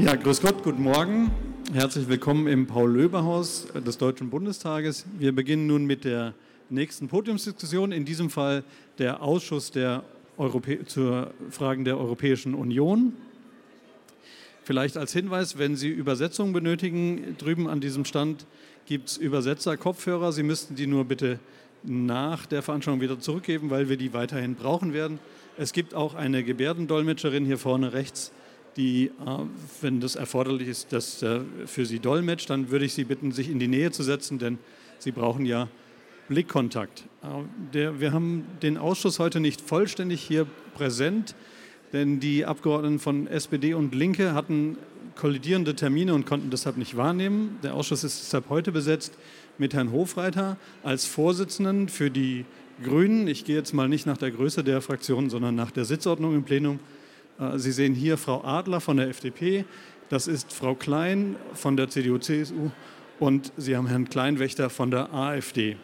Ja, grüß Gott, guten Morgen. Herzlich willkommen im Paul-Löbe-Haus des Deutschen Bundestages. Wir beginnen nun mit der nächsten Podiumsdiskussion, in diesem Fall der Ausschuss der Europä zur Fragen der Europäischen Union. Vielleicht als Hinweis, wenn Sie Übersetzung benötigen, drüben an diesem Stand gibt es Übersetzer-Kopfhörer. Sie müssten die nur bitte nach der Veranstaltung wieder zurückgeben, weil wir die weiterhin brauchen werden. Es gibt auch eine Gebärdendolmetscherin hier vorne rechts, die, äh, wenn das erforderlich ist, das äh, für Sie dolmetscht. Dann würde ich Sie bitten, sich in die Nähe zu setzen, denn Sie brauchen ja Blickkontakt. Äh, wir haben den Ausschuss heute nicht vollständig hier präsent, denn die Abgeordneten von SPD und Linke hatten kollidierende Termine und konnten deshalb nicht wahrnehmen. Der Ausschuss ist deshalb heute besetzt mit Herrn Hofreiter als Vorsitzenden für die Grünen. Ich gehe jetzt mal nicht nach der Größe der Fraktion, sondern nach der Sitzordnung im Plenum. Äh, Sie sehen hier Frau Adler von der FDP, das ist Frau Klein von der CDU-CSU und Sie haben Herrn Kleinwächter von der AfD.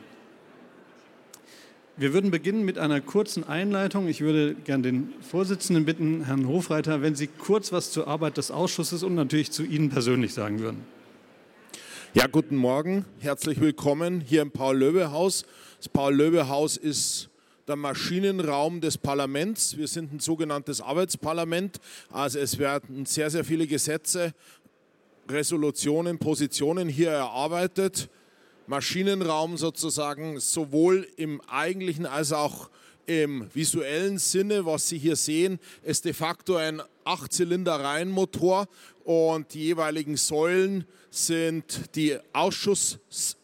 Wir würden beginnen mit einer kurzen Einleitung. Ich würde gern den Vorsitzenden bitten, Herrn Hofreiter, wenn Sie kurz was zur Arbeit des Ausschusses und natürlich zu Ihnen persönlich sagen würden. Ja, guten Morgen. Herzlich willkommen hier im Paul-Löbe-Haus. Das Paul-Löbe-Haus ist der Maschinenraum des Parlaments. Wir sind ein sogenanntes Arbeitsparlament. Also es werden sehr, sehr viele Gesetze, Resolutionen, Positionen hier erarbeitet. Maschinenraum sozusagen sowohl im eigentlichen als auch im visuellen Sinne, was Sie hier sehen, ist de facto ein Achtzylinder-Reihenmotor und die jeweiligen Säulen sind die Ausschusssitze,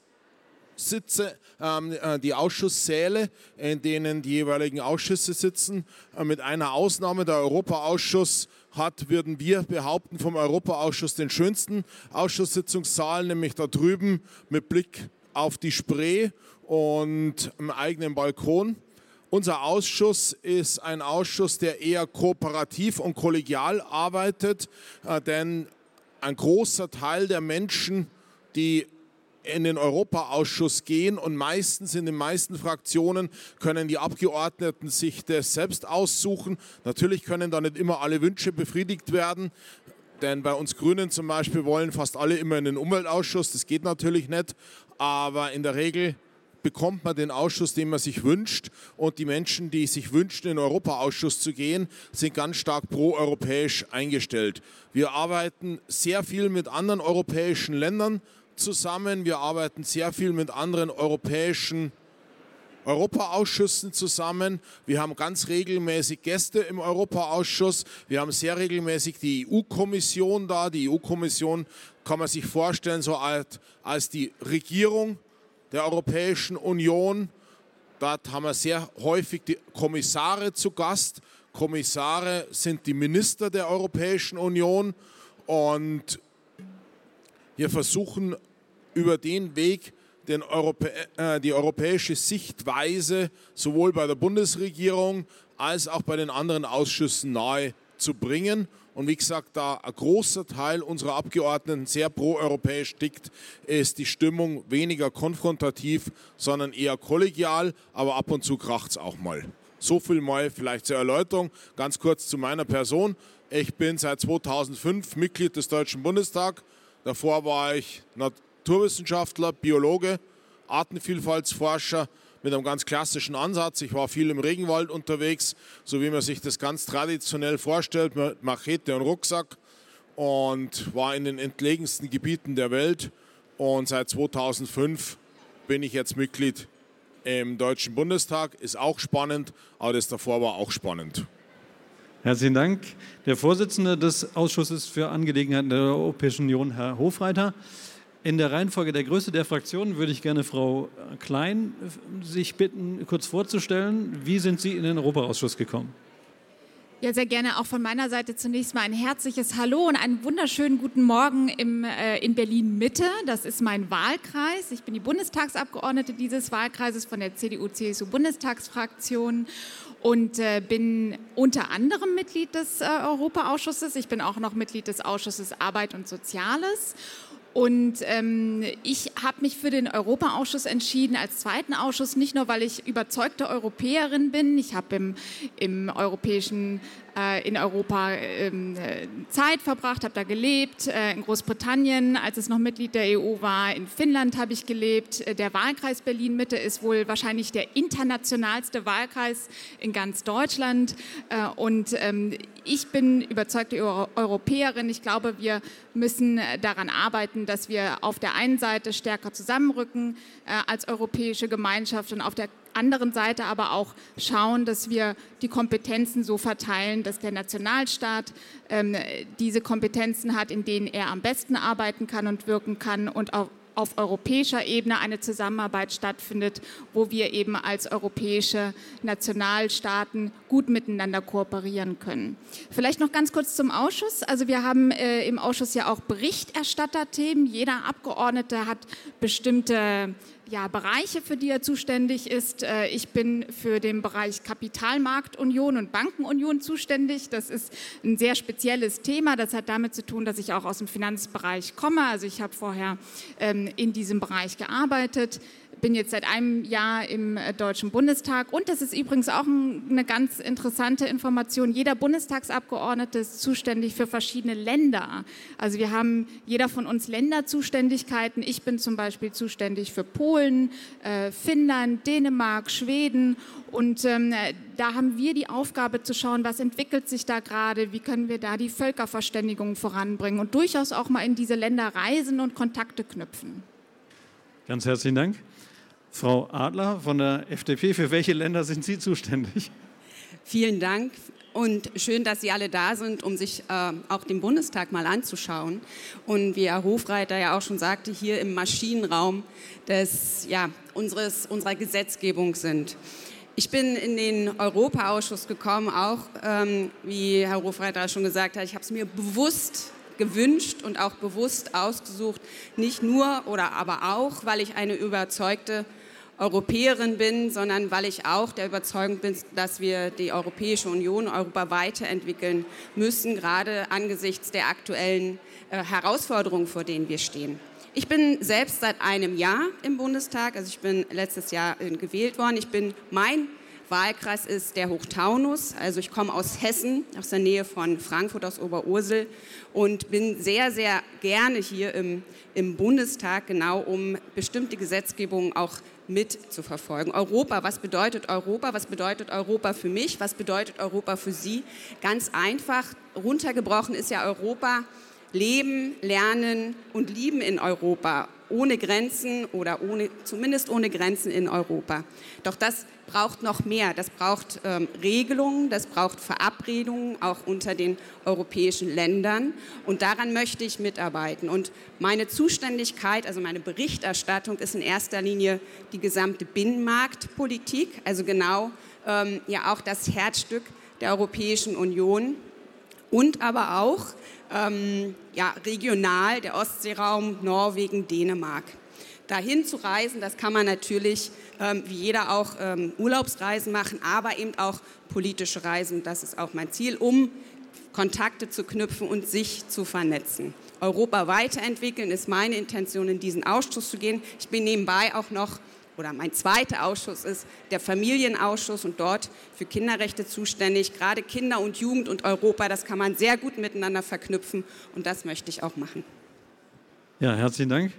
die Ausschusssäle, in denen die jeweiligen Ausschüsse sitzen. Äh, mit einer Ausnahme, der Europaausschuss hat, würden wir behaupten, vom Europaausschuss den schönsten Ausschusssitzungssaal, nämlich da drüben mit Blick auf die Spree und im eigenen Balkon. Unser Ausschuss ist ein Ausschuss, der eher kooperativ und kollegial arbeitet, äh, denn ein großer Teil der Menschen, die in den Europaausschuss gehen und meistens in den meisten Fraktionen können die Abgeordneten sich das selbst aussuchen. Natürlich können da nicht immer alle Wünsche befriedigt werden. Denn bei uns Grünen zum Beispiel wollen fast alle immer in den Umweltausschuss. Das geht natürlich nicht. Aber in der Regel bekommt man den Ausschuss, den man sich wünscht. Und die Menschen, die sich wünschen, in den Europaausschuss zu gehen, sind ganz stark pro-europäisch eingestellt. Wir arbeiten sehr viel mit anderen europäischen Ländern zusammen. Wir arbeiten sehr viel mit anderen europäischen Europaausschüssen zusammen. Wir haben ganz regelmäßig Gäste im Europaausschuss. Wir haben sehr regelmäßig die EU-Kommission da. Die EU-Kommission kann man sich vorstellen so als, als die Regierung der Europäischen Union. Dort haben wir sehr häufig die Kommissare zu Gast. Kommissare sind die Minister der Europäischen Union und wir versuchen über den Weg den Europä äh, die europäische Sichtweise sowohl bei der Bundesregierung als auch bei den anderen Ausschüssen nahe zu bringen. Und wie gesagt, da ein großer Teil unserer Abgeordneten sehr pro-europäisch tickt, ist die Stimmung weniger konfrontativ, sondern eher kollegial, aber ab und zu kracht es auch mal. So viel mal vielleicht zur Erläuterung. Ganz kurz zu meiner Person. Ich bin seit 2005 Mitglied des Deutschen Bundestags. Davor war ich Naturwissenschaftler, Biologe, Artenvielfaltsforscher mit einem ganz klassischen Ansatz. Ich war viel im Regenwald unterwegs, so wie man sich das ganz traditionell vorstellt, mit Machete und Rucksack und war in den entlegensten Gebieten der Welt. Und seit 2005 bin ich jetzt Mitglied im Deutschen Bundestag. Ist auch spannend, aber das davor war auch spannend. Herzlichen Dank. Der Vorsitzende des Ausschusses für Angelegenheiten der Europäischen Union, Herr Hofreiter. In der Reihenfolge der Größe der Fraktionen würde ich gerne Frau Klein sich bitten, kurz vorzustellen. Wie sind Sie in den Europaausschuss gekommen? Ja, sehr gerne auch von meiner Seite zunächst mal ein herzliches Hallo und einen wunderschönen guten Morgen im, äh, in Berlin Mitte. Das ist mein Wahlkreis. Ich bin die Bundestagsabgeordnete dieses Wahlkreises von der CDU-CSU-Bundestagsfraktion und äh, bin unter anderem Mitglied des äh, Europaausschusses. Ich bin auch noch Mitglied des Ausschusses Arbeit und Soziales Und ähm, ich habe mich für den Europaausschuss entschieden als zweiten Ausschuss, nicht nur, weil ich überzeugte Europäerin bin. Ich habe im, im europäischen in Europa ähm, äh, Zeit verbracht, habe da gelebt, äh, in Großbritannien, als es noch Mitglied der EU war, in Finnland habe ich gelebt. Der Wahlkreis Berlin-Mitte ist wohl wahrscheinlich der internationalste Wahlkreis in ganz Deutschland. Und ähm, ich bin überzeugte Europäerin. Ich glaube, wir müssen daran arbeiten, dass wir auf der einen Seite stärker zusammenrücken als europäische Gemeinschaft und auf der anderen Seite aber auch schauen, dass wir die Kompetenzen so verteilen, dass der Nationalstaat ähm, diese Kompetenzen hat, in denen er am besten arbeiten kann und wirken kann und auch auf europäischer Ebene eine Zusammenarbeit stattfindet, wo wir eben als europäische Nationalstaaten gut miteinander kooperieren können. Vielleicht noch ganz kurz zum Ausschuss. Also wir haben äh, im Ausschuss ja auch Berichterstatterthemen. Jeder Abgeordnete hat bestimmte ja, Bereiche, für die er zuständig ist. Äh, ich bin für den Bereich Kapitalmarktunion und Bankenunion zuständig. Das ist ein sehr spezielles Thema. Das hat damit zu tun, dass ich auch aus dem Finanzbereich komme. Also ich habe vorher ähm, in diesem Bereich gearbeitet bin jetzt seit einem Jahr im äh, Deutschen Bundestag und das ist übrigens auch eine ganz interessante Information. Jeder Bundestagsabgeordnete ist zuständig für verschiedene Länder. Also wir haben jeder von uns Länderzuständigkeiten. Ich bin zum Beispiel zuständig für Polen, äh, Finnland, Dänemark, Schweden und ähm, da haben wir die Aufgabe zu schauen, was entwickelt sich da gerade, wie können wir da die Völkerverständigung voranbringen und durchaus auch mal in diese Länder reisen und Kontakte knüpfen. Ganz herzlichen Dank. Frau Adler von der FDP, für welche Länder sind Sie zuständig? Vielen Dank und schön, dass Sie alle da sind, um sich äh, auch den Bundestag mal anzuschauen. Und wie Herr Hofreiter ja auch schon sagte, hier im Maschinenraum des, ja, unseres, unserer Gesetzgebung sind. Ich bin in den Europaausschuss gekommen, auch ähm, wie Herr Hofreiter schon gesagt hat, ich habe es mir bewusst gewünscht und auch bewusst ausgesucht, nicht nur oder aber auch, weil ich eine überzeugte Europäerin bin, sondern weil ich auch der Überzeugung bin, dass wir die Europäische Union, Europa weiterentwickeln müssen, gerade angesichts der aktuellen äh, Herausforderungen, vor denen wir stehen. Ich bin selbst seit einem Jahr im Bundestag, also ich bin letztes Jahr äh, gewählt worden. Ich bin mein Wahlkreis ist der Hochtaunus. Also ich komme aus Hessen, aus der Nähe von Frankfurt, aus Oberursel und bin sehr, sehr gerne hier im, im Bundestag, genau um bestimmte Gesetzgebungen auch mitzuverfolgen. Europa, was bedeutet Europa? Was bedeutet Europa für mich? Was bedeutet Europa für Sie? Ganz einfach, runtergebrochen ist ja Europa Leben, Lernen und Lieben in Europa, ohne Grenzen oder ohne, zumindest ohne Grenzen in Europa. Doch das braucht noch mehr. Das braucht ähm, Regelungen, das braucht Verabredungen auch unter den europäischen Ländern. Und daran möchte ich mitarbeiten. Und meine Zuständigkeit, also meine Berichterstattung, ist in erster Linie die gesamte Binnenmarktpolitik, also genau ähm, ja auch das Herzstück der Europäischen Union und aber auch ähm, ja, regional der Ostseeraum, Norwegen, Dänemark. Dahin zu reisen, das kann man natürlich ähm, wie jeder auch ähm, Urlaubsreisen machen, aber eben auch politische Reisen. Das ist auch mein Ziel, um Kontakte zu knüpfen und sich zu vernetzen. Europa weiterentwickeln ist meine Intention, in diesen Ausschuss zu gehen. Ich bin nebenbei auch noch oder mein zweiter Ausschuss ist der Familienausschuss und dort für Kinderrechte zuständig. Gerade Kinder und Jugend und Europa, das kann man sehr gut miteinander verknüpfen und das möchte ich auch machen. Ja, herzlichen Dank.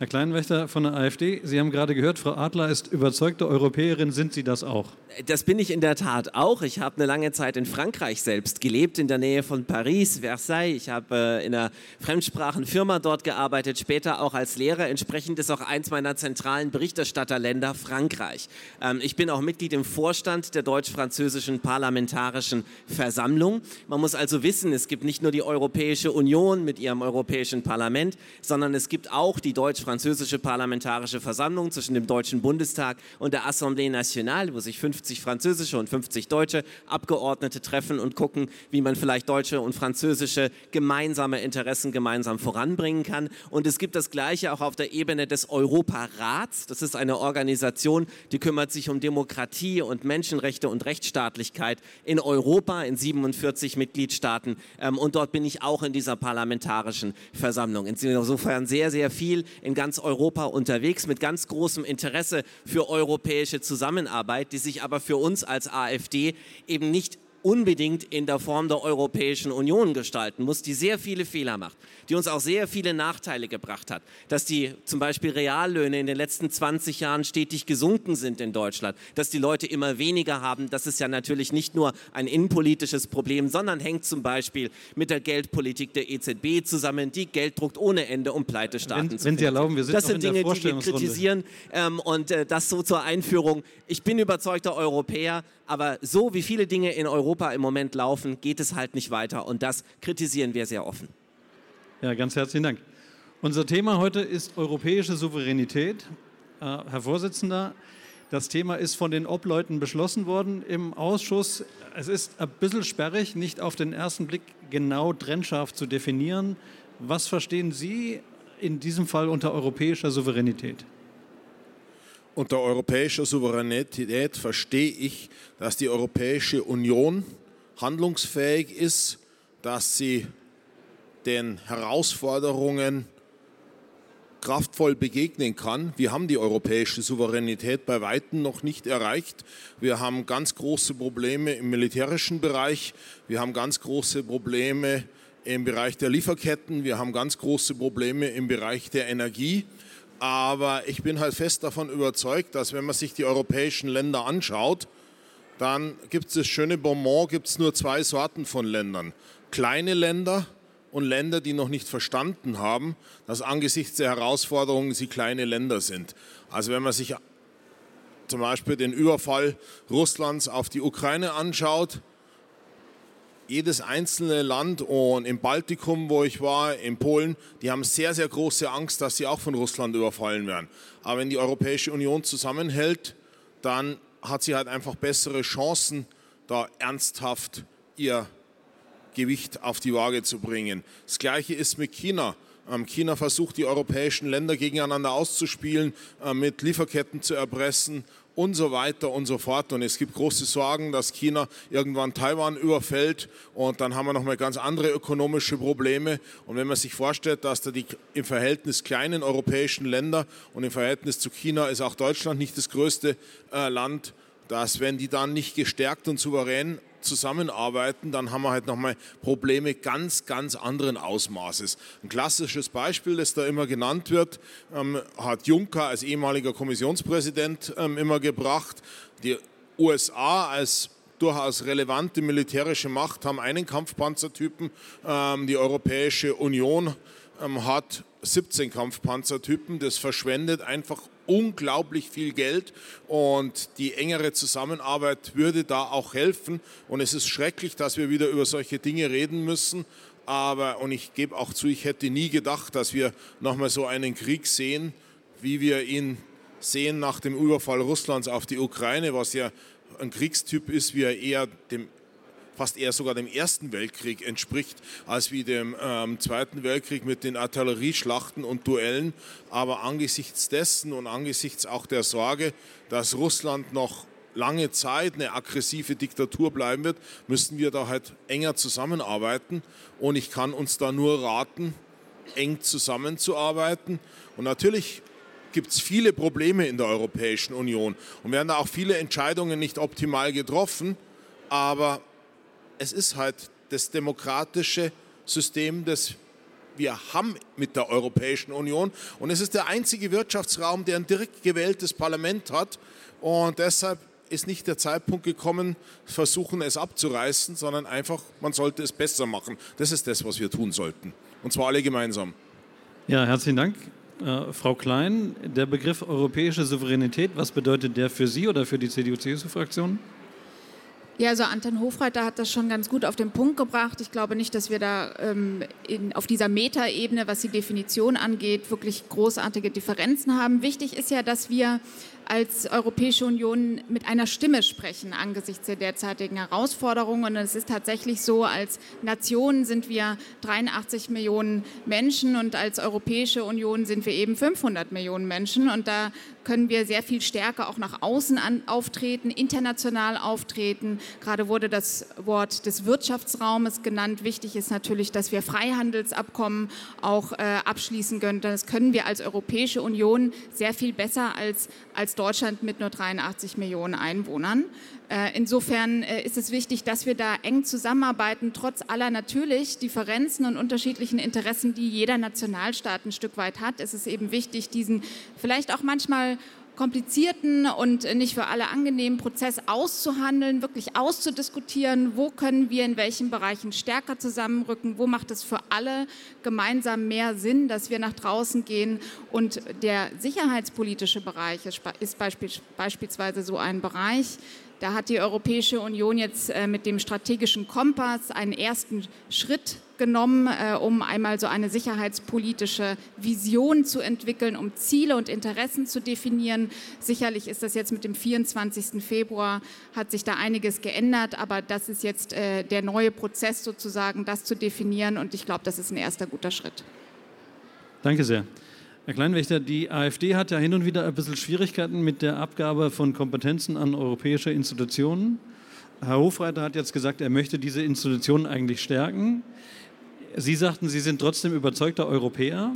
Herr Kleinwächter von der AfD, Sie haben gerade gehört, Frau Adler ist überzeugte Europäerin. Sind Sie das auch? Das bin ich in der Tat auch. Ich habe eine lange Zeit in Frankreich selbst gelebt, in der Nähe von Paris, Versailles. Ich habe äh, in einer Fremdsprachenfirma dort gearbeitet, später auch als Lehrer. Entsprechend ist auch eins meiner zentralen Berichterstatterländer Frankreich. Ähm, ich bin auch Mitglied im Vorstand der deutsch-französischen Parlamentarischen Versammlung. Man muss also wissen, es gibt nicht nur die Europäische Union mit ihrem Europäischen Parlament, sondern es gibt auch die deutsch deutsch-französische Parlamentarische Versammlung zwischen dem Deutschen Bundestag und der Assemblée Nationale, wo sich 50 französische und 50 deutsche Abgeordnete treffen und gucken, wie man vielleicht deutsche und französische gemeinsame Interessen gemeinsam voranbringen kann. Und es gibt das Gleiche auch auf der Ebene des Europarats. Das ist eine Organisation, die kümmert sich um Demokratie und Menschenrechte und Rechtsstaatlichkeit in Europa, in 47 Mitgliedstaaten. Ähm, und dort bin ich auch in dieser parlamentarischen Versammlung. Insofern sehr, sehr viel in ganz Europa unterwegs mit ganz großem Interesse für europäische Zusammenarbeit, die sich aber für uns als AfD eben nicht unbedingt in der Form der Europäischen Union gestalten muss, die sehr viele Fehler macht, die uns auch sehr viele Nachteile gebracht hat, dass die zum Beispiel Reallöhne in den letzten 20 Jahren stetig gesunken sind in Deutschland, dass die Leute immer weniger haben. Das ist ja natürlich nicht nur ein innenpolitisches Problem, sondern hängt zum Beispiel mit der Geldpolitik der EZB zusammen, die Geld druckt ohne Ende, um Pleitestaaten wenn, zu Wenn Sie erlauben, wir sind Das noch sind in der Dinge, die wir kritisieren ähm, und äh, das so zur Einführung. Ich bin überzeugter Europäer, aber so wie viele Dinge in Europa im Moment laufen, geht es halt nicht weiter. Und das kritisieren wir sehr offen. Ja, ganz herzlichen Dank. Unser Thema heute ist europäische Souveränität. Äh, Herr Vorsitzender, das Thema ist von den Obleuten beschlossen worden im Ausschuss. Es ist ein bisschen sperrig, nicht auf den ersten Blick genau trennscharf zu definieren. Was verstehen Sie in diesem Fall unter europäischer Souveränität? Unter europäischer Souveränität verstehe ich, dass die Europäische Union handlungsfähig ist, dass sie den Herausforderungen kraftvoll begegnen kann. Wir haben die europäische Souveränität bei weitem noch nicht erreicht. Wir haben ganz große Probleme im militärischen Bereich. Wir haben ganz große Probleme im Bereich der Lieferketten. Wir haben ganz große Probleme im Bereich der Energie. Aber ich bin halt fest davon überzeugt, dass wenn man sich die europäischen Länder anschaut, dann gibt es das schöne Bonbon, gibt es nur zwei Sorten von Ländern. Kleine Länder und Länder, die noch nicht verstanden haben, dass angesichts der Herausforderungen sie kleine Länder sind. Also wenn man sich zum Beispiel den Überfall Russlands auf die Ukraine anschaut, jedes einzelne Land und im Baltikum, wo ich war, in Polen, die haben sehr, sehr große Angst, dass sie auch von Russland überfallen werden. Aber wenn die Europäische Union zusammenhält, dann hat sie halt einfach bessere Chancen, da ernsthaft ihr Gewicht auf die Waage zu bringen. Das Gleiche ist mit China. Ähm, China versucht, die europäischen Länder gegeneinander auszuspielen, äh, mit Lieferketten zu erpressen und so weiter und so fort. Und es gibt große Sorgen, dass China irgendwann Taiwan überfällt und dann haben wir nochmal ganz andere ökonomische Probleme. Und wenn man sich vorstellt, dass da die im Verhältnis kleinen europäischen Länder und im Verhältnis zu China ist auch Deutschland nicht das größte äh, Land, dass wenn die dann nicht gestärkt und souverän zusammenarbeiten, dann haben wir halt nochmal Probleme ganz, ganz anderen Ausmaßes. Ein klassisches Beispiel, das da immer genannt wird, ähm, hat Juncker als ehemaliger Kommissionspräsident ähm, immer gebracht. Die USA als durchaus relevante militärische Macht haben einen Kampfpanzertypen. Ähm, die Europäische Union ähm, hat 17 Kampfpanzertypen. Das verschwendet einfach unglaublich viel Geld und die engere Zusammenarbeit würde da auch helfen. Und es ist schrecklich, dass wir wieder über solche Dinge reden müssen. Aber, und ich gebe auch zu, ich hätte nie gedacht, dass wir nochmal so einen Krieg sehen, wie wir ihn sehen nach dem Überfall Russlands auf die Ukraine, was ja ein Kriegstyp ist, wie er eher dem fast eher sogar dem Ersten Weltkrieg entspricht, als wie dem ähm, Zweiten Weltkrieg mit den Artillerieschlachten und Duellen. Aber angesichts dessen und angesichts auch der Sorge, dass Russland noch lange Zeit eine aggressive Diktatur bleiben wird, müssen wir da halt enger zusammenarbeiten. Und ich kann uns da nur raten, eng zusammenzuarbeiten. Und natürlich gibt es viele Probleme in der Europäischen Union und werden da auch viele Entscheidungen nicht optimal getroffen. Aber es ist halt das demokratische System, das wir haben mit der Europäischen Union. Und es ist der einzige Wirtschaftsraum, der ein direkt gewähltes Parlament hat. Und deshalb ist nicht der Zeitpunkt gekommen, versuchen es abzureißen, sondern einfach, man sollte es besser machen. Das ist das, was wir tun sollten. Und zwar alle gemeinsam. Ja, herzlichen Dank. Äh, Frau Klein, der Begriff europäische Souveränität, was bedeutet der für Sie oder für die CDU-CSU-Fraktion? Ja, also Anton Hofreiter hat das schon ganz gut auf den Punkt gebracht. Ich glaube nicht, dass wir da ähm, in, auf dieser Metaebene, was die Definition angeht, wirklich großartige Differenzen haben. Wichtig ist ja, dass wir als Europäische Union mit einer Stimme sprechen angesichts der derzeitigen Herausforderungen. Und es ist tatsächlich so, als Nation sind wir 83 Millionen Menschen und als Europäische Union sind wir eben 500 Millionen Menschen. Und da können wir sehr viel stärker auch nach außen an, auftreten, international auftreten. Gerade wurde das Wort des Wirtschaftsraumes genannt. Wichtig ist natürlich, dass wir Freihandelsabkommen auch äh, abschließen können. Das können wir als Europäische Union sehr viel besser als, als Deutschland mit nur 83 Millionen Einwohnern. Äh, insofern äh, ist es wichtig, dass wir da eng zusammenarbeiten, trotz aller natürlich Differenzen und unterschiedlichen Interessen, die jeder Nationalstaat ein Stück weit hat. Es ist eben wichtig, diesen vielleicht auch manchmal komplizierten und nicht für alle angenehmen Prozess auszuhandeln, wirklich auszudiskutieren, wo können wir in welchen Bereichen stärker zusammenrücken, wo macht es für alle gemeinsam mehr Sinn, dass wir nach draußen gehen. Und der sicherheitspolitische Bereich ist beispielsweise so ein Bereich, da hat die Europäische Union jetzt äh, mit dem strategischen Kompass einen ersten Schritt genommen, äh, um einmal so eine sicherheitspolitische Vision zu entwickeln, um Ziele und Interessen zu definieren. Sicherlich ist das jetzt mit dem 24. Februar, hat sich da einiges geändert, aber das ist jetzt äh, der neue Prozess sozusagen, das zu definieren und ich glaube, das ist ein erster guter Schritt. Danke sehr. Herr Kleinwächter, die AfD hat ja hin und wieder ein bisschen Schwierigkeiten mit der Abgabe von Kompetenzen an europäische Institutionen. Herr Hofreiter hat jetzt gesagt, er möchte diese Institutionen eigentlich stärken. Sie sagten, Sie sind trotzdem überzeugter Europäer.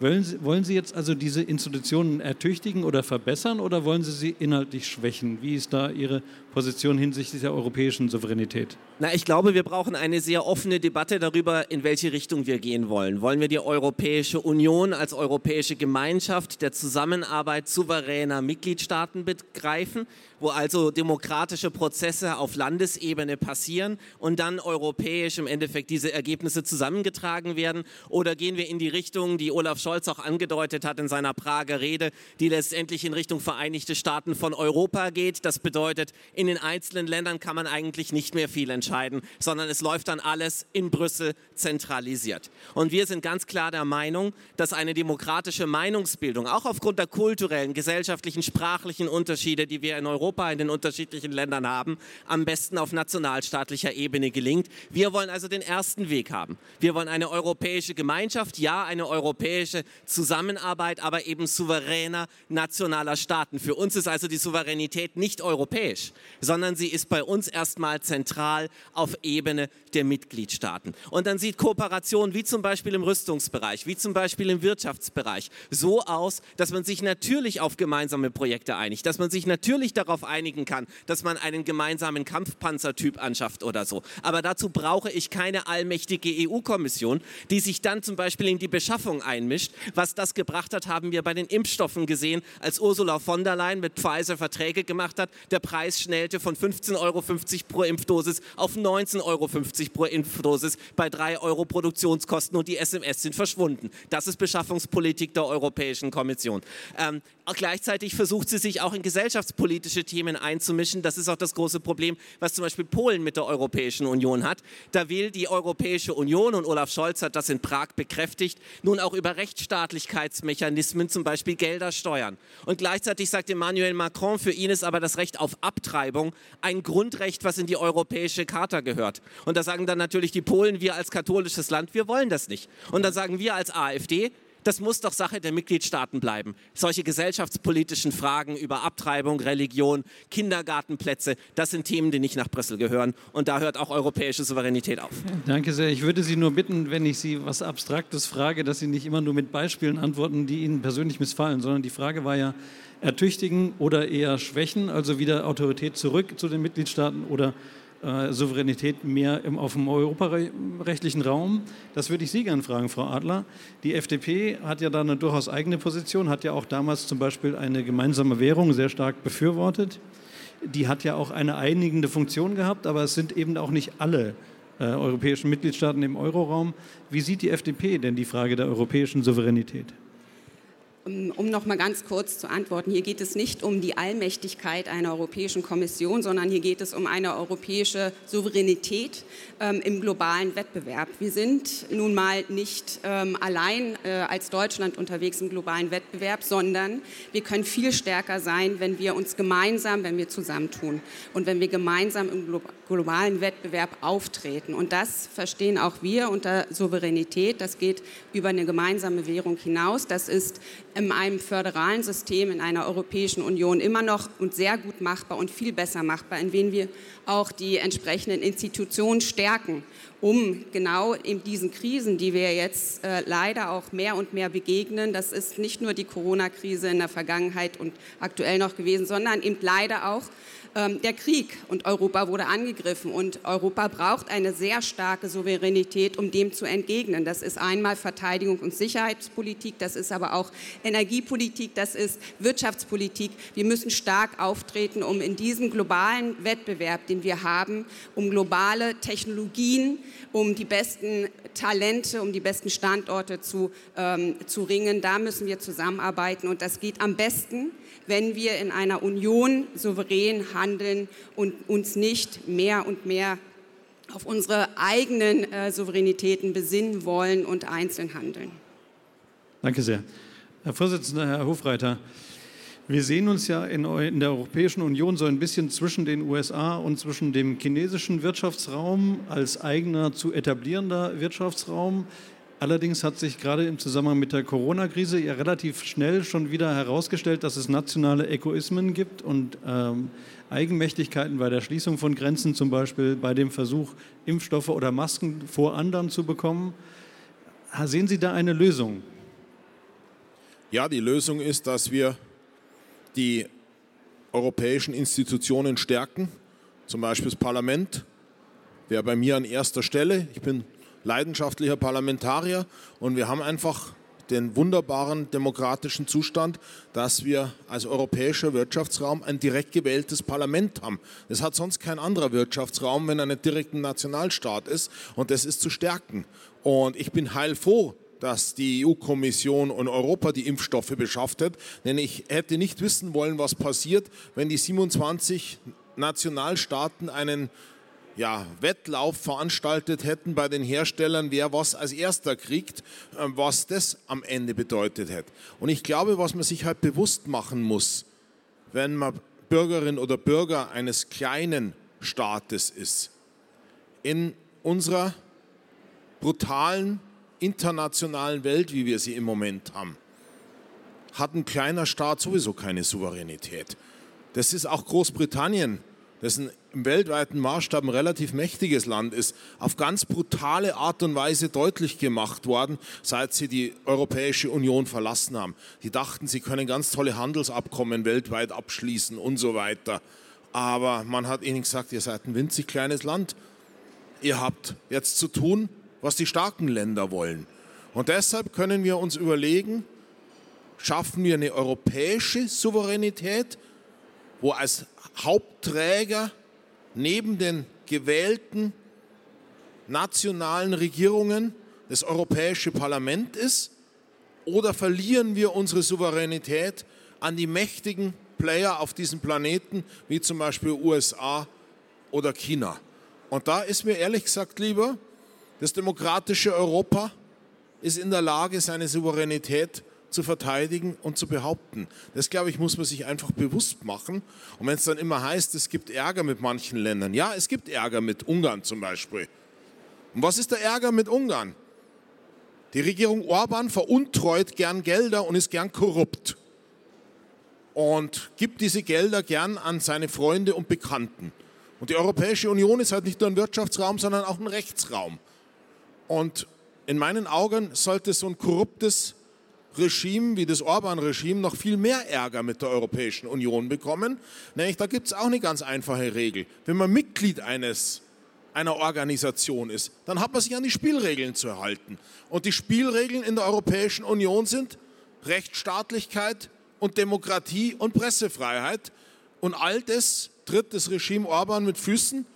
Wollen Sie, wollen Sie jetzt also diese Institutionen ertüchtigen oder verbessern oder wollen Sie sie inhaltlich schwächen? Wie ist da Ihre Position hinsichtlich der europäischen Souveränität? Na, ich glaube, wir brauchen eine sehr offene Debatte darüber, in welche Richtung wir gehen wollen. Wollen wir die Europäische Union als europäische Gemeinschaft der Zusammenarbeit souveräner Mitgliedstaaten begreifen, wo also demokratische Prozesse auf Landesebene passieren und dann europäisch im Endeffekt diese Ergebnisse zusammengetragen werden? Oder gehen wir in die Richtung, die Olaf Scholz auch angedeutet hat in seiner Prager Rede, die letztendlich in Richtung Vereinigte Staaten von Europa geht? Das bedeutet, in den einzelnen Ländern kann man eigentlich nicht mehr viel entscheiden, sondern es läuft dann alles in Brüssel zentralisiert. Und wir sind ganz klar der Meinung, dass eine demokratische Meinungsbildung, auch aufgrund der kulturellen, gesellschaftlichen, sprachlichen Unterschiede, die wir in Europa in den unterschiedlichen Ländern haben, am besten auf nationalstaatlicher Ebene gelingt. Wir wollen also den ersten Weg haben. Wir wollen eine europäische Gemeinschaft, ja, eine europäische Zusammenarbeit, aber eben souveräner nationaler Staaten. Für uns ist also die Souveränität nicht europäisch sondern sie ist bei uns erstmal zentral auf Ebene der Mitgliedstaaten. Und dann sieht Kooperation wie zum Beispiel im Rüstungsbereich, wie zum Beispiel im Wirtschaftsbereich so aus, dass man sich natürlich auf gemeinsame Projekte einigt, dass man sich natürlich darauf einigen kann, dass man einen gemeinsamen Kampfpanzertyp anschafft oder so. Aber dazu brauche ich keine allmächtige EU-Kommission, die sich dann zum Beispiel in die Beschaffung einmischt. Was das gebracht hat, haben wir bei den Impfstoffen gesehen, als Ursula von der Leyen mit Pfizer Verträge gemacht hat. Der Preis schnellte von 15,50 Euro pro Impfdosis auf 19,50 Euro pro Impfdosis bei 3 Euro Produktionskosten und die SMS sind verschwunden. Das ist Beschaffungspolitik der Europäischen Kommission. Ähm, gleichzeitig versucht sie sich auch in gesellschaftspolitische Themen einzumischen. Das ist auch das große Problem, was zum Beispiel Polen mit der Europäischen Union hat. Da will die Europäische Union, und Olaf Scholz hat das in Prag bekräftigt, nun auch über Rechtsstaatlichkeitsmechanismen zum Beispiel Gelder steuern. Und gleichzeitig sagt Emmanuel Macron, für ihn ist aber das Recht auf Abtreibung ein Grundrecht, was in die Europäische Charta gehört. Und da sagen dann natürlich die Polen, wir als katholisches Land, wir wollen das nicht. Und dann sagen wir als AfD, das muss doch Sache der Mitgliedstaaten bleiben. Solche gesellschaftspolitischen Fragen über Abtreibung, Religion, Kindergartenplätze, das sind Themen, die nicht nach Brüssel gehören. Und da hört auch europäische Souveränität auf. Danke sehr. Ich würde Sie nur bitten, wenn ich Sie was Abstraktes frage, dass Sie nicht immer nur mit Beispielen antworten, die Ihnen persönlich missfallen, sondern die Frage war ja, ertüchtigen oder eher schwächen, also wieder Autorität zurück zu den Mitgliedstaaten oder äh, Souveränität mehr im, auf dem europarechtlichen Raum. Das würde ich Sie gerne fragen, Frau Adler. Die FDP hat ja da eine durchaus eigene Position, hat ja auch damals zum Beispiel eine gemeinsame Währung sehr stark befürwortet. Die hat ja auch eine einigende Funktion gehabt, aber es sind eben auch nicht alle äh, europäischen Mitgliedstaaten im Euroraum. Wie sieht die FDP denn die Frage der europäischen Souveränität? Um noch mal ganz kurz zu antworten, hier geht es nicht um die Allmächtigkeit einer Europäischen Kommission, sondern hier geht es um eine europäische Souveränität ähm, im globalen Wettbewerb. Wir sind nun mal nicht ähm, allein äh, als Deutschland unterwegs im globalen Wettbewerb, sondern wir können viel stärker sein, wenn wir uns gemeinsam, wenn wir zusammentun und wenn wir gemeinsam im globalen Wettbewerb auftreten. Und das verstehen auch wir unter Souveränität. Das geht über eine gemeinsame Währung hinaus. Das ist in einem föderalen System, in einer Europäischen Union immer noch und sehr gut machbar und viel besser machbar, indem wir auch die entsprechenden Institutionen stärken, um genau in diesen Krisen, die wir jetzt äh, leider auch mehr und mehr begegnen, das ist nicht nur die Corona-Krise in der Vergangenheit und aktuell noch gewesen, sondern eben leider auch der Krieg und Europa wurde angegriffen und Europa braucht eine sehr starke Souveränität, um dem zu entgegnen. Das ist einmal Verteidigung und Sicherheitspolitik, das ist aber auch Energiepolitik, das ist Wirtschaftspolitik. Wir müssen stark auftreten, um in diesem globalen Wettbewerb, den wir haben, um globale Technologien, um die besten Talente, um die besten Standorte zu, ähm, zu ringen. Da müssen wir zusammenarbeiten und das geht am besten, wenn wir in einer Union souverän handeln und uns nicht mehr und mehr auf unsere eigenen äh, Souveränitäten besinnen wollen und einzeln handeln. Danke sehr. Herr Vorsitzender, Herr Hofreiter, wir sehen uns ja in, in, der Europäischen Union so ein bisschen zwischen den USA und zwischen dem chinesischen Wirtschaftsraum als eigener zu etablierender Wirtschaftsraum. Allerdings hat sich gerade im Zusammenhang mit der Corona-Krise ja relativ schnell schon wieder herausgestellt, dass es nationale Egoismen gibt und ähm, Eigenmächtigkeiten bei der Schließung von Grenzen, zum Beispiel bei dem Versuch, Impfstoffe oder Masken vor anderen zu bekommen. Sehen Sie da eine Lösung? Ja, die Lösung ist, dass wir die europäischen Institutionen stärken, zum Beispiel das Parlament wäre bei mir an erster Stelle. Ich bin leidenschaftlicher Parlamentarier und wir haben einfach den wunderbaren demokratischen Zustand, dass wir als europäischer Wirtschaftsraum ein direkt gewähltes Parlament haben. Das hat sonst kein anderer Wirtschaftsraum, wenn er nicht direkt ein Nationalstaat ist und das ist zu stärken. Und ich bin heilfroh, dass die EU-Kommission und Europa die Impfstoffe beschafft hat, denn ich hätte nicht wissen wollen, was passiert, wenn die 27 Nationalstaaten einen ja, Wettlauf veranstaltet hätten bei den Herstellern, wer was als erster kriegt, äh, was das am Ende bedeutet hätte. Und ich glaube, was man sich halt bewusst machen muss, wenn man Bürgerin oder Bürger eines kleinen Staates ist, in unserer brutalen internationalen Welt, wie wir sie im Moment haben, hat ein kleiner Staat sowieso keine Souveränität. Das ist auch Großbritannien das ein, im weltweiten Maßstab ein relativ mächtiges Land ist, auf ganz brutale Art und Weise deutlich gemacht worden, seit sie die Europäische Union verlassen haben. Die dachten, sie können ganz tolle Handelsabkommen weltweit abschließen und so weiter. Aber man hat ihnen gesagt, ihr seid ein winzig kleines Land. Ihr habt jetzt zu tun, was die starken Länder wollen. Und deshalb können wir uns überlegen, schaffen wir eine europäische Souveränität, wo als Hauptträger neben den gewählten nationalen Regierungen das Europäische Parlament ist? Oder verlieren wir unsere Souveränität an die mächtigen Player auf diesem Planeten, wie zum Beispiel USA oder China? Und da ist mir ehrlich gesagt lieber, das demokratische Europa ist in der Lage, seine Souveränität zu verteidigen und zu behaupten. Das, glaube ich, muss man sich einfach bewusst machen. Und wenn es dann immer heißt, es gibt Ärger mit manchen Ländern. Ja, es gibt Ärger mit Ungarn zum Beispiel. Und was ist der Ärger mit Ungarn? Die Regierung Orban veruntreut gern Gelder und ist gern korrupt. Und gibt diese Gelder gern an seine Freunde und Bekannten. Und die Europäische Union ist halt nicht nur ein Wirtschaftsraum, sondern auch ein Rechtsraum. Und in meinen Augen sollte so ein korruptes Regime wie das Orban-Regime noch viel mehr Ärger mit der Europäischen Union bekommen. Nämlich da gibt es auch eine ganz einfache Regel. Wenn man Mitglied eines, einer Organisation ist, dann hat man sich an die Spielregeln zu halten. Und die Spielregeln in der Europäischen Union sind Rechtsstaatlichkeit und Demokratie und Pressefreiheit. Und all das tritt das Regime Orban mit Füßen,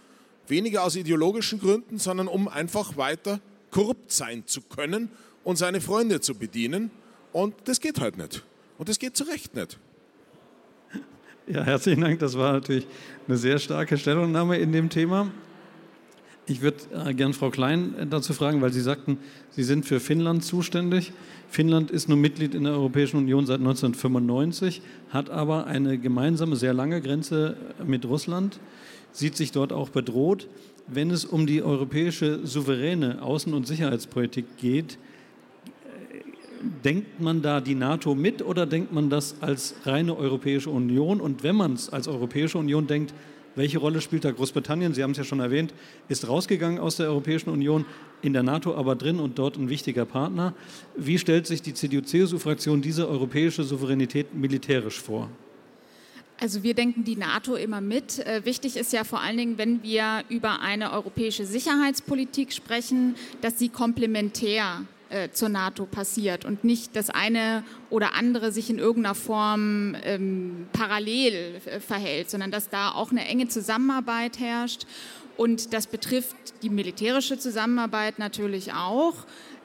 weniger aus ideologischen Gründen, sondern um einfach weiter korrupt sein zu können und seine Freunde zu bedienen. Und das geht halt nicht. Und das geht zu Recht nicht. Ja, herzlichen Dank. Das war natürlich eine sehr starke Stellungnahme in dem Thema. Ich würde äh, gern Frau Klein äh, dazu fragen, weil Sie sagten, Sie sind für Finnland zuständig. Finnland ist nur Mitglied in der Europäischen Union seit 1995, hat aber eine gemeinsame, sehr lange Grenze mit Russland, sieht sich dort auch bedroht. Wenn es um die europäische souveräne Außen- und Sicherheitspolitik geht, äh, denkt man da die NATO mit oder denkt man das als reine Europäische Union? Und wenn man es als Europäische Union denkt, welche Rolle spielt da Großbritannien? Sie haben es ja schon erwähnt, ist rausgegangen aus der Europäischen Union, in der NATO aber drin und dort ein wichtiger Partner. Wie stellt sich die CDU-CSU-Fraktion diese europäische Souveränität militärisch vor? Also wir denken die NATO immer mit. Äh, wichtig ist ja vor allen Dingen, wenn wir über eine europäische Sicherheitspolitik sprechen, dass sie komplementär äh, zur NATO passiert und nicht das eine oder andere sich in irgendeiner Form ähm, parallel äh, verhält, sondern dass da auch eine enge Zusammenarbeit herrscht. Und das betrifft die militärische Zusammenarbeit natürlich auch.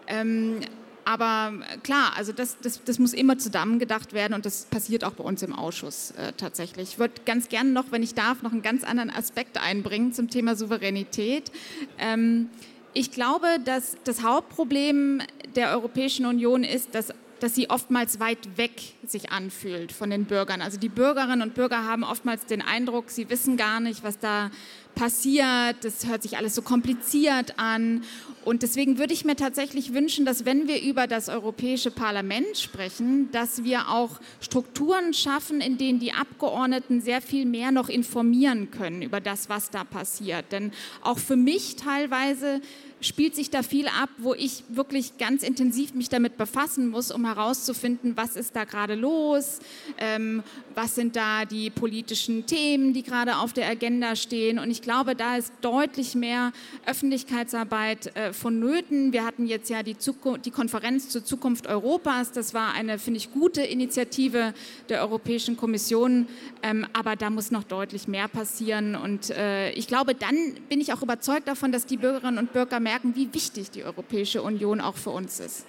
Ähm, aber klar, also das, das, das muss immer zusammengedacht werden und das passiert auch bei uns im Ausschuss äh, tatsächlich. Ich würde ganz gerne noch, wenn ich darf, noch einen ganz anderen Aspekt einbringen zum Thema Souveränität. Ähm, ich glaube, dass das Hauptproblem der Europäischen Union ist, dass, dass sie oftmals weit weg sich anfühlt von den Bürgern. Also die Bürgerinnen und Bürger haben oftmals den Eindruck, sie wissen gar nicht, was da passiert. Das hört sich alles so kompliziert an. Und deswegen würde ich mir tatsächlich wünschen, dass wenn wir über das Europäische Parlament sprechen, dass wir auch Strukturen schaffen, in denen die Abgeordneten sehr viel mehr noch informieren können über das, was da passiert. Denn auch für mich teilweise spielt sich da viel ab, wo ich wirklich ganz intensiv mich damit befassen muss, um herauszufinden, was ist da gerade los, ähm, was sind da die politischen Themen, die gerade auf der Agenda stehen. Und ich glaube, da ist deutlich mehr Öffentlichkeitsarbeit äh, vonnöten. Wir hatten jetzt ja die, Zukunft, die Konferenz zur Zukunft Europas. Das war eine, finde ich, gute Initiative der Europäischen Kommission. Ähm, aber da muss noch deutlich mehr passieren. Und äh, ich glaube, dann bin ich auch überzeugt davon, dass die Bürgerinnen und Bürger mehr merken, wie wichtig die Europäische Union auch für uns ist.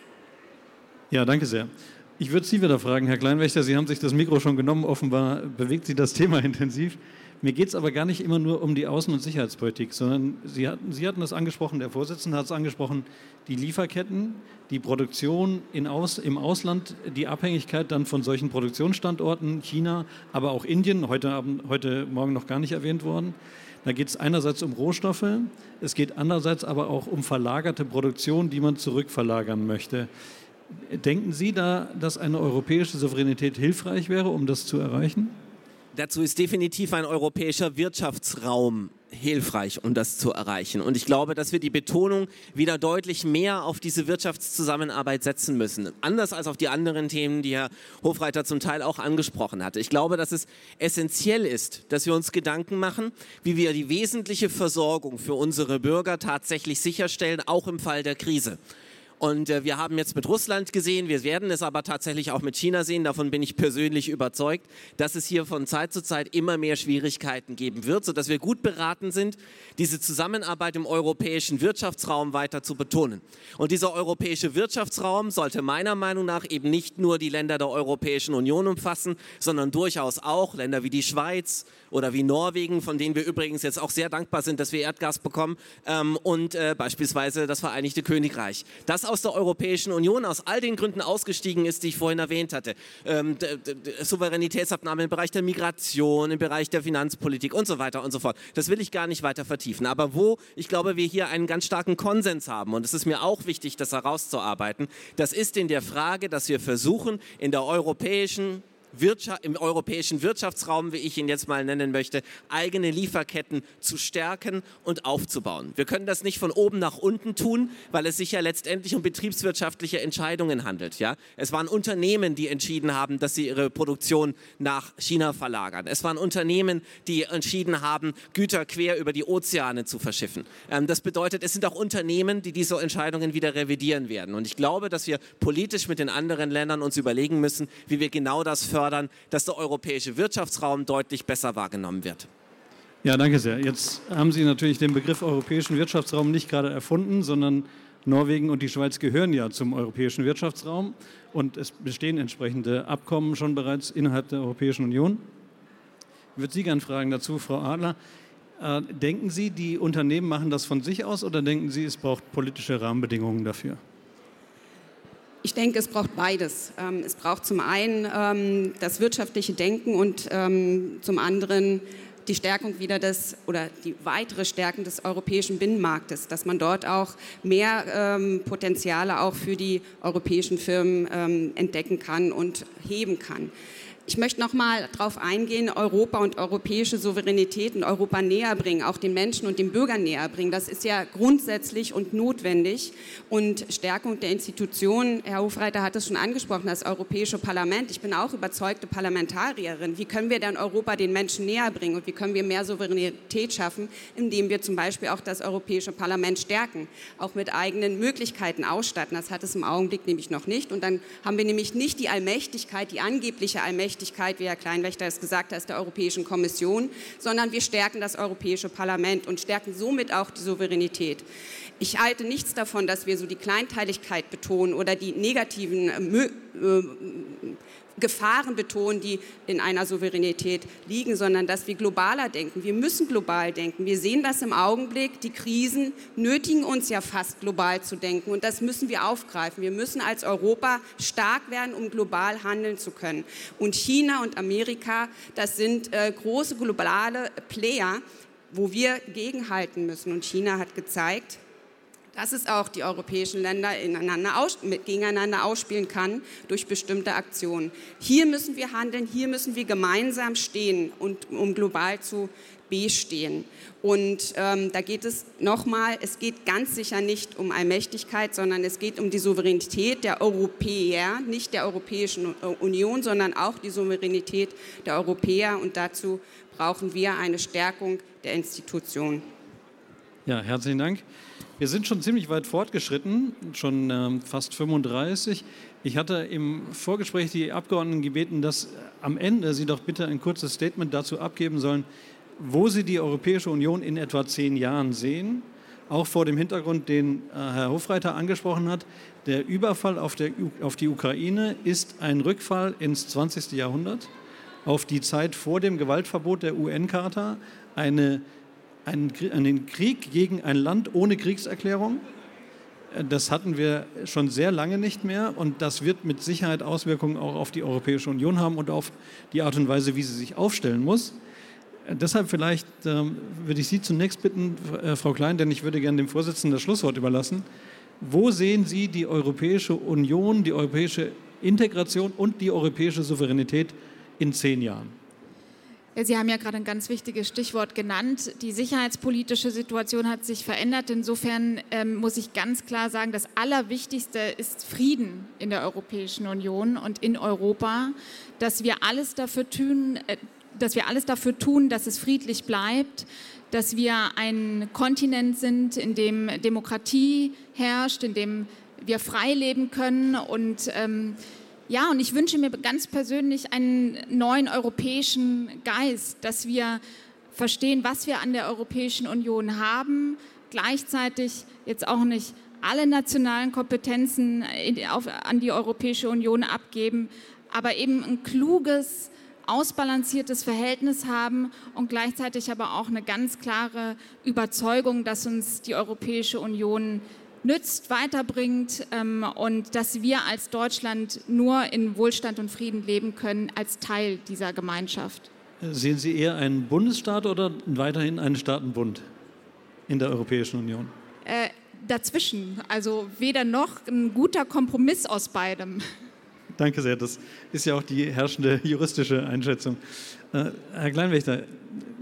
Ja, danke sehr. Ich würde Sie wieder fragen, Herr Kleinwächter, Sie haben sich das Mikro schon genommen, offenbar bewegt Sie das Thema intensiv. Mir geht es aber gar nicht immer nur um die Außen- und Sicherheitspolitik, sondern Sie hatten, Sie hatten das angesprochen, der Vorsitzende hat es angesprochen, die Lieferketten, die Produktion Aus, im Ausland, die Abhängigkeit dann von solchen Produktionsstandorten, China, aber auch Indien, heute, heute Morgen noch gar nicht erwähnt worden. Da geht es einerseits um Rohstoffe, es geht andererseits aber auch um verlagerte Produktion, die man zurückverlagern möchte. Denken Sie da, dass eine europäische Souveränität hilfreich wäre, um das zu erreichen? Dazu ist definitiv ein europäischer Wirtschaftsraum hilfreich, um das zu erreichen. Und ich glaube, dass wir die Betonung wieder deutlich mehr auf diese Wirtschaftszusammenarbeit setzen müssen. Anders als auf die anderen Themen, die Herr Hofreiter zum Teil auch angesprochen hatte. Ich glaube, dass es essentiell ist, dass wir uns Gedanken machen, wie wir die wesentliche Versorgung für unsere Bürger tatsächlich sicherstellen, auch im Fall der Krise. Und äh, wir haben jetzt mit Russland gesehen, wir werden es aber tatsächlich auch mit China sehen, davon bin ich persönlich überzeugt, dass es hier von Zeit zu Zeit immer mehr Schwierigkeiten geben wird, sodass wir gut beraten sind, diese Zusammenarbeit im europäischen Wirtschaftsraum weiter zu betonen. Und dieser europäische Wirtschaftsraum sollte meiner Meinung nach eben nicht nur die Länder der Europäischen Union umfassen, sondern durchaus auch Länder wie die Schweiz oder wie Norwegen, von denen wir übrigens jetzt auch sehr dankbar sind, dass wir Erdgas bekommen, ähm, und äh, beispielsweise das Vereinigte Königreich. Das aus der Europäischen Union aus all den Gründen ausgestiegen ist, die ich vorhin erwähnt hatte. Ähm, Souveränitätsabnahme im Bereich der Migration, im Bereich der Finanzpolitik und so weiter und so fort. Das will ich gar nicht weiter vertiefen. Aber wo ich glaube, wir hier einen ganz starken Konsens haben, und es ist mir auch wichtig, das herauszuarbeiten, das ist in der Frage, dass wir versuchen, in der europäischen Wirtschaft, im europäischen Wirtschaftsraum, wie ich ihn jetzt mal nennen möchte, eigene Lieferketten zu stärken und aufzubauen. Wir können das nicht von oben nach unten tun, weil es sich ja letztendlich um betriebswirtschaftliche Entscheidungen handelt. Ja? Es waren Unternehmen, die entschieden haben, dass sie ihre Produktion nach China verlagern. Es waren Unternehmen, die entschieden haben, Güter quer über die Ozeane zu verschiffen. Ähm, das bedeutet, es sind auch Unternehmen, die diese Entscheidungen wieder revidieren werden. Und ich glaube, dass wir politisch mit den anderen Ländern uns überlegen müssen, wie wir genau das fördern fördern, dass der europäische Wirtschaftsraum deutlich besser wahrgenommen wird. Ja, danke sehr. Jetzt haben Sie natürlich den Begriff europäischen Wirtschaftsraum nicht gerade erfunden, sondern Norwegen und die Schweiz gehören ja zum europäischen Wirtschaftsraum und es bestehen entsprechende Abkommen schon bereits innerhalb der Europäischen Union. Ich würde Sie gerne fragen dazu, Frau Adler. Äh, denken Sie, die Unternehmen machen das von sich aus oder denken Sie, es braucht politische Rahmenbedingungen dafür? Ich denke, es braucht beides. Ähm, es braucht zum einen ähm, das wirtschaftliche Denken und ähm, zum anderen die Stärkung wieder des oder die weitere Stärkung des europäischen Binnenmarktes, dass man dort auch mehr Potenziale auch für die europäischen Firmen entdecken kann und heben kann. Ich möchte noch mal darauf eingehen, Europa und europäische Souveränität und Europa näher bringen, auch den Menschen und den Bürgern näher bringen. Das ist ja grundsätzlich und notwendig. Und Stärkung der Institutionen, Herr Hofreiter hat es schon angesprochen, das Europäische Parlament. Ich bin auch überzeugte Parlamentarierin. Wie können wir denn Europa den Menschen näher bringen und wie können wir mehr Souveränität schaffen, indem wir zum Beispiel auch das Europäische Parlament stärken, auch mit eigenen Möglichkeiten ausstatten. Das hat es im Augenblick nämlich noch nicht. Und dann haben wir nämlich nicht die Allmächtigkeit, die angebliche Allmächtigkeit, Mächtigkeit, wie Herr Kleinwächter es gesagt hat, der Europäischen Kommission, sondern wir stärken das Europäische Parlament und stärken somit auch die Souveränität. Ich halte nichts davon, dass wir so die Kleinteiligkeit betonen oder die negativen äh Gefahren betonen, die in einer Souveränität liegen, sondern dass wir globaler denken. Wir müssen global denken. Wir sehen das im Augenblick. Die Krisen nötigen uns ja fast global zu denken und das müssen wir aufgreifen. Wir müssen als Europa stark werden, um global handeln zu können. Und China und Amerika, das sind äh, große globale Player, wo wir gegenhalten müssen. Und China hat gezeigt, dass es auch die europäischen Länder aus, gegeneinander ausspielen kann durch bestimmte Aktionen. Hier müssen wir handeln, hier müssen wir gemeinsam stehen, und, um global zu bestehen. Und ähm, da geht es nochmal, es geht ganz sicher nicht um Allmächtigkeit, sondern es geht um die Souveränität der Europäer, nicht der Europäischen Union, sondern auch die Souveränität der Europäer. Und dazu brauchen wir eine Stärkung der Institutionen. Ja, herzlichen Dank. Wir sind schon ziemlich weit fortgeschritten, schon ähm, fast 35. Ich hatte im Vorgespräch die Abgeordneten gebeten, dass am Ende Sie doch bitte ein kurzes Statement dazu abgeben sollen, wo Sie die Europäische Union in etwa zehn Jahren sehen. Auch vor dem Hintergrund, den äh, Herr Hofreiter angesprochen hat. Der Überfall auf, der, auf die Ukraine ist ein Rückfall ins 20. Jahrhundert, auf die Zeit vor dem Gewaltverbot der UN-Charta, eine einen, einen Krieg gegen ein Land ohne Kriegserklärung. Das hatten wir schon sehr lange nicht mehr und das wird mit Sicherheit Auswirkungen auch auf die Europäische Union haben und auf die Art und Weise, wie sie sich aufstellen muss. Deshalb vielleicht ähm, würde ich Sie zunächst bitten, äh, Frau Klein, denn ich würde gerne dem Vorsitzenden das Schlusswort überlassen. Wo sehen Sie die Europäische Union, die europäische Integration und die europäische Souveränität in zehn Jahren? Sie haben ja gerade ein ganz wichtiges Stichwort genannt. Die sicherheitspolitische Situation hat sich verändert. Insofern ähm, muss ich ganz klar sagen, das Allerwichtigste ist Frieden in der Europäischen Union und in Europa, dass wir alles dafür tun, äh, dass wir alles dafür tun, dass es friedlich bleibt, dass wir ein Kontinent sind, in dem Demokratie herrscht, in dem wir frei leben können und ähm, ja, und ich wünsche mir ganz persönlich einen neuen europäischen Geist, dass wir verstehen, was wir an der Europäischen Union haben, gleichzeitig jetzt auch nicht alle nationalen Kompetenzen an die Europäische Union abgeben, aber eben ein kluges, ausbalanciertes Verhältnis haben und gleichzeitig aber auch eine ganz klare Überzeugung, dass uns die Europäische Union nützt, weiterbringt ähm, und dass wir als Deutschland nur in Wohlstand und Frieden leben können als Teil dieser Gemeinschaft. Sehen Sie eher einen Bundesstaat oder weiterhin einen Staatenbund in der Europäischen Union? Äh, dazwischen, also weder noch ein guter Kompromiss aus beidem. Danke sehr, das ist ja auch die herrschende juristische Einschätzung. Äh, Herr Kleinwächter,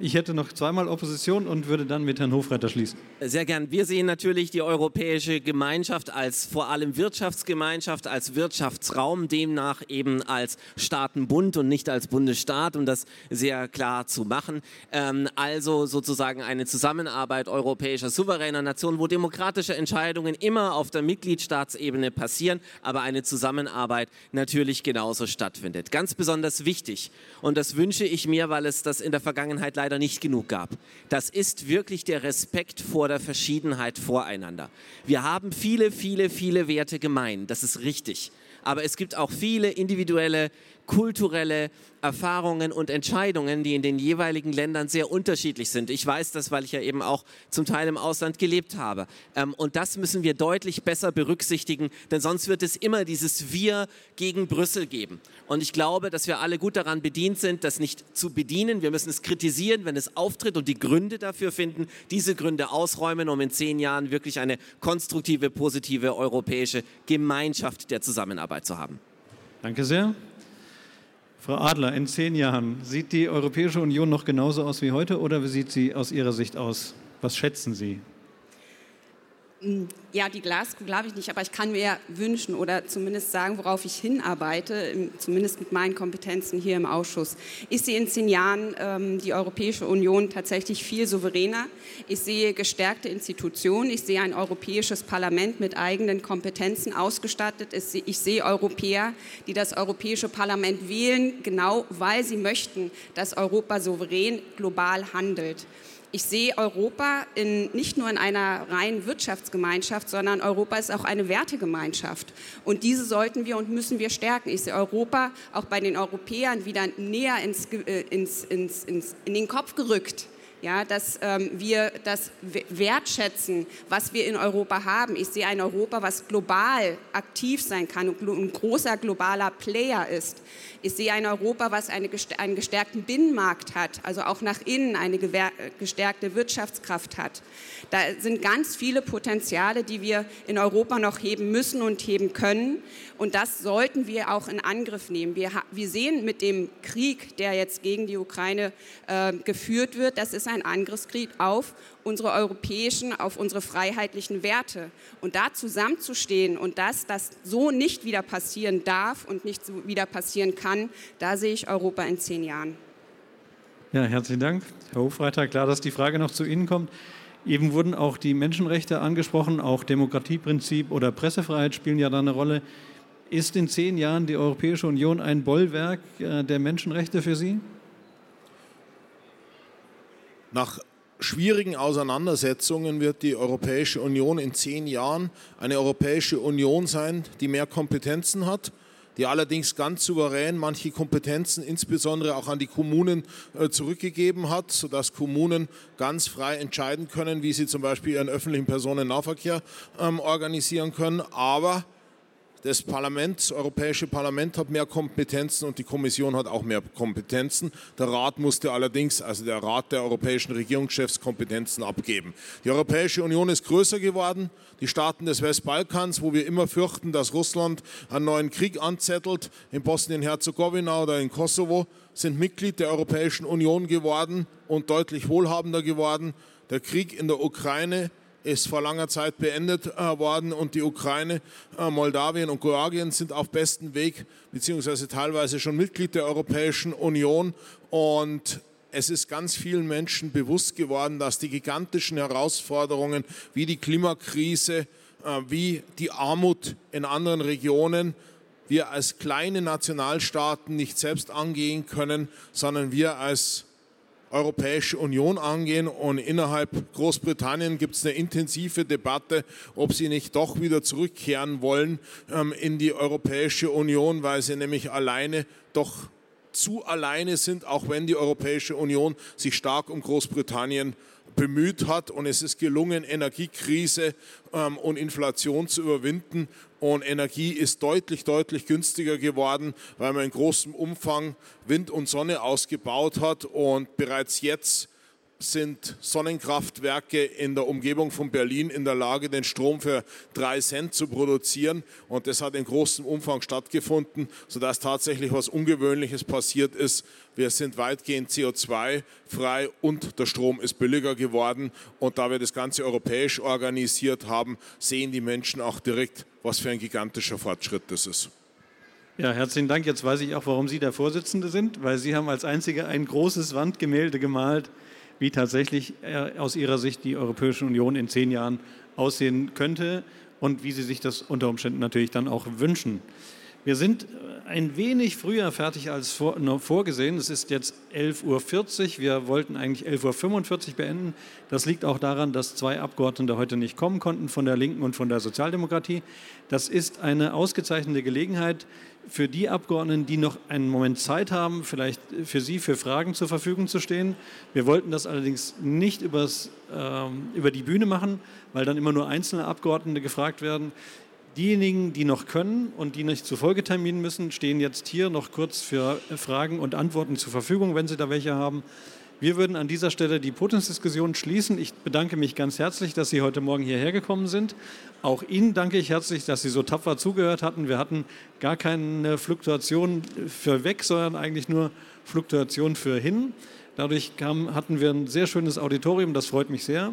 ich hätte noch zweimal Opposition und würde dann mit Herrn Hofreiter schließen. Sehr gern. Wir sehen natürlich die europäische Gemeinschaft als vor allem Wirtschaftsgemeinschaft, als Wirtschaftsraum, demnach eben als Staatenbund und nicht als Bundesstaat, um das sehr klar zu machen. Ähm, also sozusagen eine Zusammenarbeit europäischer souveräner Nationen, wo demokratische Entscheidungen immer auf der Mitgliedstaatsebene passieren, aber eine Zusammenarbeit natürlich genauso stattfindet. Ganz besonders wichtig und das wünsche ich mir, weil es das in der Vergangenheit leider nicht genug gab. Das ist wirklich der Respekt vor der Verschiedenheit voreinander. Wir haben viele, viele, viele Werte gemein. Das ist richtig. Aber es gibt auch viele individuelle kulturelle Erfahrungen und Entscheidungen, die in den jeweiligen Ländern sehr unterschiedlich sind. Ich weiß das, weil ich ja eben auch zum Teil im Ausland gelebt habe. Ähm, und das müssen wir deutlich besser berücksichtigen, denn sonst wird es immer dieses Wir gegen Brüssel geben. Und ich glaube, dass wir alle gut daran bedient sind, das nicht zu bedienen. Wir müssen es kritisieren, wenn es auftritt und die Gründe dafür finden, diese Gründe ausräumen, um in zehn Jahren wirklich eine konstruktive, positive europäische Gemeinschaft der Zusammenarbeit zu haben. Danke sehr. Frau Adler, in zehn Jahren, sieht die Europäische Union noch genauso aus wie heute oder wie sieht sie aus Ihrer Sicht aus? Was schätzen Sie? Ja, die Glaskugel glaube ich nicht, aber ich kann mir wünschen oder zumindest sagen, worauf ich hinarbeite, zumindest mit meinen Kompetenzen hier im Ausschuss. Ich sehe in zehn Jahren ähm, die Europäische Union tatsächlich viel souveräner. Ich sehe gestärkte Institutionen. Ich sehe ein europäisches Parlament mit eigenen Kompetenzen ausgestattet. Ich sehe Europäer, die das Europäische Parlament wählen, genau weil sie möchten, dass Europa souverän global handelt ich sehe Europa in, nicht nur in einer reinen Wirtschaftsgemeinschaft, sondern Europa ist auch eine Wertegemeinschaft. Und diese sollten wir und müssen wir stärken. Ich sehe Europa auch bei den Europäern wieder näher ins, äh, ins, ins, in den Kopf gerückt ja, dass ähm, wir das wertschätzen, was wir in Europa haben. Ich sehe ein Europa, was global aktiv sein kann und ein großer globaler Player ist. Ich sehe ein Europa, was eine, einen gestärkten Binnenmarkt hat, also auch nach innen eine gestärkte Wirtschaftskraft hat. Da sind ganz viele Potenziale, die wir in Europa noch heben müssen und heben können. Und das sollten wir auch in Angriff nehmen. Wir, wir sehen mit dem Krieg, der jetzt gegen die Ukraine äh, geführt wird, das ist ein Angriffskrieg auf unsere europäischen, auf unsere freiheitlichen Werte. Und da zusammenzustehen und dass das so nicht wieder passieren darf und nicht so wieder passieren kann, da sehe ich Europa in zehn Jahren. Ja, herzlichen Dank, Herr Hofreiter. Klar, dass die Frage noch zu Ihnen kommt. Eben wurden auch die Menschenrechte angesprochen, auch Demokratieprinzip oder Pressefreiheit spielen ja da eine Rolle. Ist in zehn Jahren die Europäische Union ein Bollwerk äh, der Menschenrechte für Sie? Nach schwierigen Auseinandersetzungen wird die Europäische Union in zehn Jahren eine Europäische Union sein, die mehr Kompetenzen hat, die allerdings ganz souverän manche Kompetenzen, insbesondere auch an die Kommunen, äh, zurückgegeben hat, sodass Kommunen ganz frei entscheiden können, wie sie zum Beispiel ihren öffentlichen Personennahverkehr ähm, organisieren können. Aber das Parlament, das Europäische Parlament hat mehr Kompetenzen und die Kommission hat auch mehr Kompetenzen. Der Rat musste allerdings, also der Rat der europäischen Regierungschefs, Kompetenzen abgeben. Die Europäische Union ist größer geworden. Die Staaten des Westbalkans, wo wir immer fürchten, dass Russland einen neuen Krieg anzettelt, in Bosnien-Herzegowina oder in Kosovo, sind Mitglied der Europäischen Union geworden und deutlich wohlhabender geworden. Der Krieg in der Ukraine ist vor langer Zeit beendet äh, worden und die Ukraine, äh, Moldawien und Georgien sind auf bestem Weg, beziehungsweise teilweise schon Mitglied der Europäischen Union. Und es ist ganz vielen Menschen bewusst geworden, dass die gigantischen Herausforderungen wie die Klimakrise, äh, wie die Armut in anderen Regionen, wir als kleine Nationalstaaten nicht selbst angehen können, sondern wir als Europäische Union angehen. Und innerhalb Großbritannien gibt es eine intensive Debatte, ob sie nicht doch wieder zurückkehren wollen ähm, in die Europäische Union, weil sie nämlich alleine doch zu alleine sind, auch wenn die Europäische Union sich stark um Großbritannien bemüht hat und es ist gelungen, Energiekrise ähm, und Inflation zu überwinden. Und Energie ist deutlich, deutlich günstiger geworden, weil man in großem Umfang Wind und Sonne ausgebaut hat und bereits jetzt sind Sonnenkraftwerke in der Umgebung von Berlin in der Lage, den Strom für drei Cent zu produzieren. Und das hat in großem Umfang stattgefunden, sodass tatsächlich was Ungewöhnliches passiert ist. Wir sind weitgehend CO2-frei und der Strom ist billiger geworden. Und da wir das Ganze europäisch organisiert haben, sehen die Menschen auch direkt, was für ein gigantischer Fortschritt das ist. Ja, herzlichen Dank. Jetzt weiß ich auch, warum Sie der Vorsitzende sind, weil Sie haben als Einziger ein großes Wandgemälde gemalt wie tatsächlich äh, aus Ihrer Sicht die Europäische Union in zehn Jahren aussehen könnte und wie Sie sich das unter Umständen natürlich dann auch wünschen. Wir sind ein wenig früher fertig als vor, vorgesehen. Es ist jetzt 11.40 Uhr. Wir wollten eigentlich 11.45 Uhr beenden. Das liegt auch daran, dass zwei Abgeordnete heute nicht kommen konnten, von der Linken und von der Sozialdemokratie. Das ist eine ausgezeichnete Gelegenheit für die Abgeordneten, die noch einen Moment Zeit haben, vielleicht für Sie für Fragen zur Verfügung zu stehen. Wir wollten das allerdings nicht übers, äh, über die Bühne machen, weil dann immer nur einzelne Abgeordnete gefragt werden. Diejenigen, die noch können und die nicht zu Folgeterminen müssen, stehen jetzt hier noch kurz für Fragen und Antworten zur Verfügung, wenn Sie da welche haben. Wir würden an dieser Stelle die Podiumsdiskussion schließen. Ich bedanke mich ganz herzlich, dass Sie heute Morgen hierher gekommen sind. Auch Ihnen danke ich herzlich, dass Sie so tapfer zugehört hatten. Wir hatten gar keine Fluktuation für weg, sondern eigentlich nur Fluktuation für hin. Dadurch kam, hatten wir ein sehr schönes Auditorium, das freut mich sehr.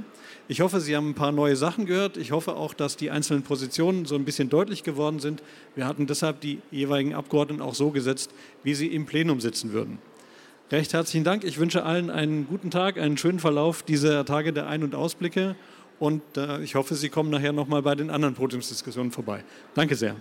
Ich hoffe, Sie haben ein paar neue Sachen gehört. Ich hoffe auch, dass die einzelnen Positionen so ein bisschen deutlich geworden sind. Wir hatten deshalb die jeweiligen Abgeordneten auch so gesetzt, wie sie im Plenum sitzen würden. Recht herzlichen Dank. Ich wünsche allen einen guten Tag, einen schönen Verlauf dieser Tage der Ein- und Ausblicke und äh, ich hoffe, Sie kommen nachher nochmal bei den anderen Podiumsdiskussionen vorbei. Danke sehr.